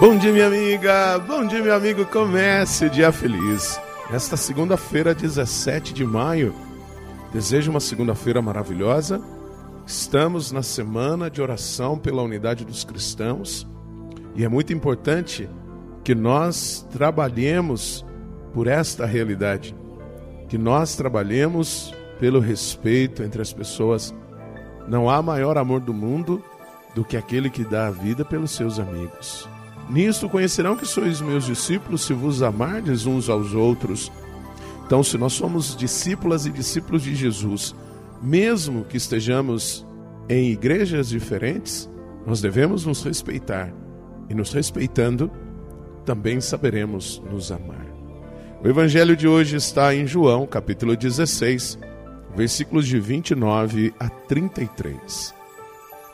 Bom dia, minha amiga. Bom dia, meu amigo. Comece o dia feliz. Nesta segunda-feira, 17 de maio, desejo uma segunda-feira maravilhosa. Estamos na semana de oração pela unidade dos cristãos e é muito importante que nós trabalhemos por esta realidade, que nós trabalhemos pelo respeito entre as pessoas. Não há maior amor do mundo do que aquele que dá a vida pelos seus amigos. Nisto conhecerão que sois meus discípulos se vos amardes uns aos outros. Então, se nós somos discípulas e discípulos de Jesus, mesmo que estejamos em igrejas diferentes, nós devemos nos respeitar. E nos respeitando, também saberemos nos amar. O evangelho de hoje está em João, capítulo 16, versículos de 29 a 33.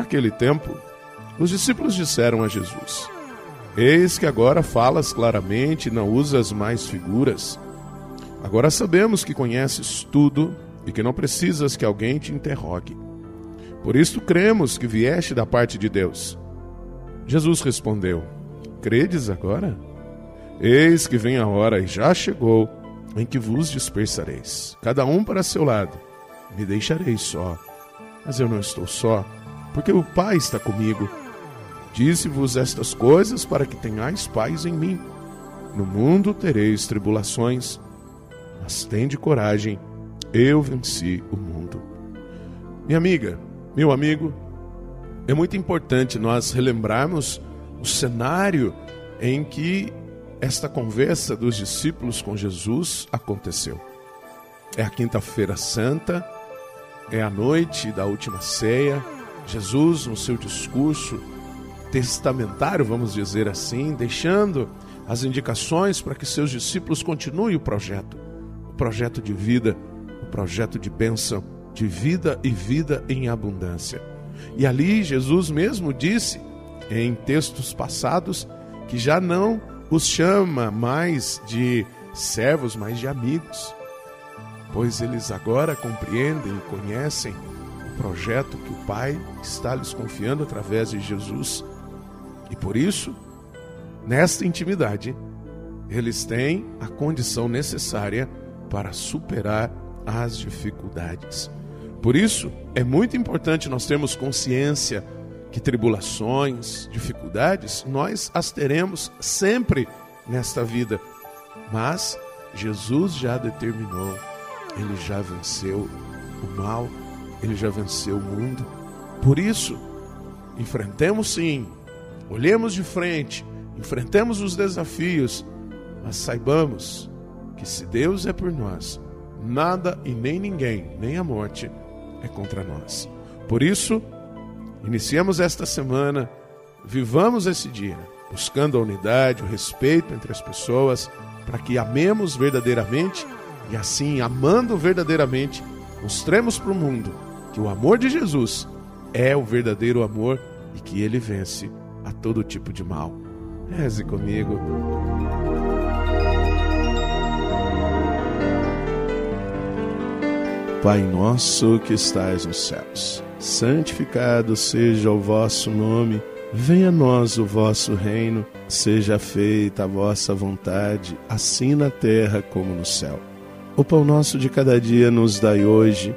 Naquele tempo, os discípulos disseram a Jesus: Eis que agora falas claramente e não usas mais figuras. Agora sabemos que conheces tudo e que não precisas que alguém te interrogue. Por isso cremos que vieste da parte de Deus. Jesus respondeu: Credes agora? Eis que vem a hora e já chegou em que vos dispersareis, cada um para seu lado. Me deixareis só. Mas eu não estou só, porque o Pai está comigo. Disse-vos estas coisas para que tenhais paz em mim. No mundo tereis tribulações, mas tende coragem, eu venci o mundo. Minha amiga, meu amigo, é muito importante nós relembrarmos o cenário em que esta conversa dos discípulos com Jesus aconteceu. É a Quinta-feira Santa, é a noite da última ceia. Jesus, no seu discurso, testamentário, vamos dizer assim, deixando as indicações para que seus discípulos continuem o projeto, o projeto de vida, o projeto de bênção, de vida e vida em abundância. E ali Jesus mesmo disse, em textos passados, que já não os chama mais de servos, mas de amigos, pois eles agora compreendem e conhecem projeto que o Pai está lhes confiando através de Jesus e por isso, nesta intimidade, eles têm a condição necessária para superar as dificuldades. Por isso, é muito importante nós termos consciência que tribulações, dificuldades, nós as teremos sempre nesta vida. Mas Jesus já determinou, ele já venceu o mal, ele já venceu o mundo. Por isso, enfrentemos sim Olhemos de frente, enfrentemos os desafios, mas saibamos que se Deus é por nós, nada e nem ninguém, nem a morte, é contra nós. Por isso, iniciamos esta semana, vivamos esse dia, buscando a unidade, o respeito entre as pessoas, para que amemos verdadeiramente e assim, amando verdadeiramente, mostremos para o mundo que o amor de Jesus é o verdadeiro amor e que ele vence a todo tipo de mal. Reze comigo. Pai nosso que estais nos céus, santificado seja o vosso nome, venha a nós o vosso reino, seja feita a vossa vontade, assim na terra como no céu. O pão nosso de cada dia nos dai hoje,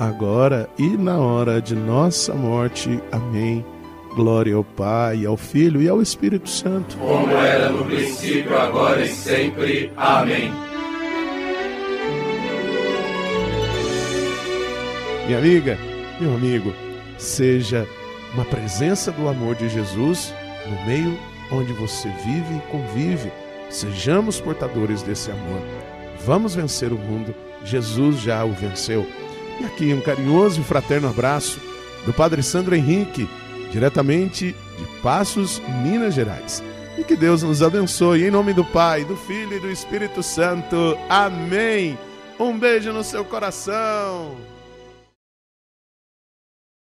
agora e na hora de nossa morte. Amém. Glória ao Pai, ao Filho e ao Espírito Santo. Como era no princípio, agora e sempre. Amém. Minha amiga, meu amigo, seja uma presença do amor de Jesus no meio onde você vive e convive. Sejamos portadores desse amor. Vamos vencer o mundo. Jesus já o venceu. E aqui um carinhoso e fraterno abraço do Padre Sandro Henrique, diretamente de Passos, Minas Gerais. E que Deus nos abençoe em nome do Pai, do Filho e do Espírito Santo. Amém. Um beijo no seu coração.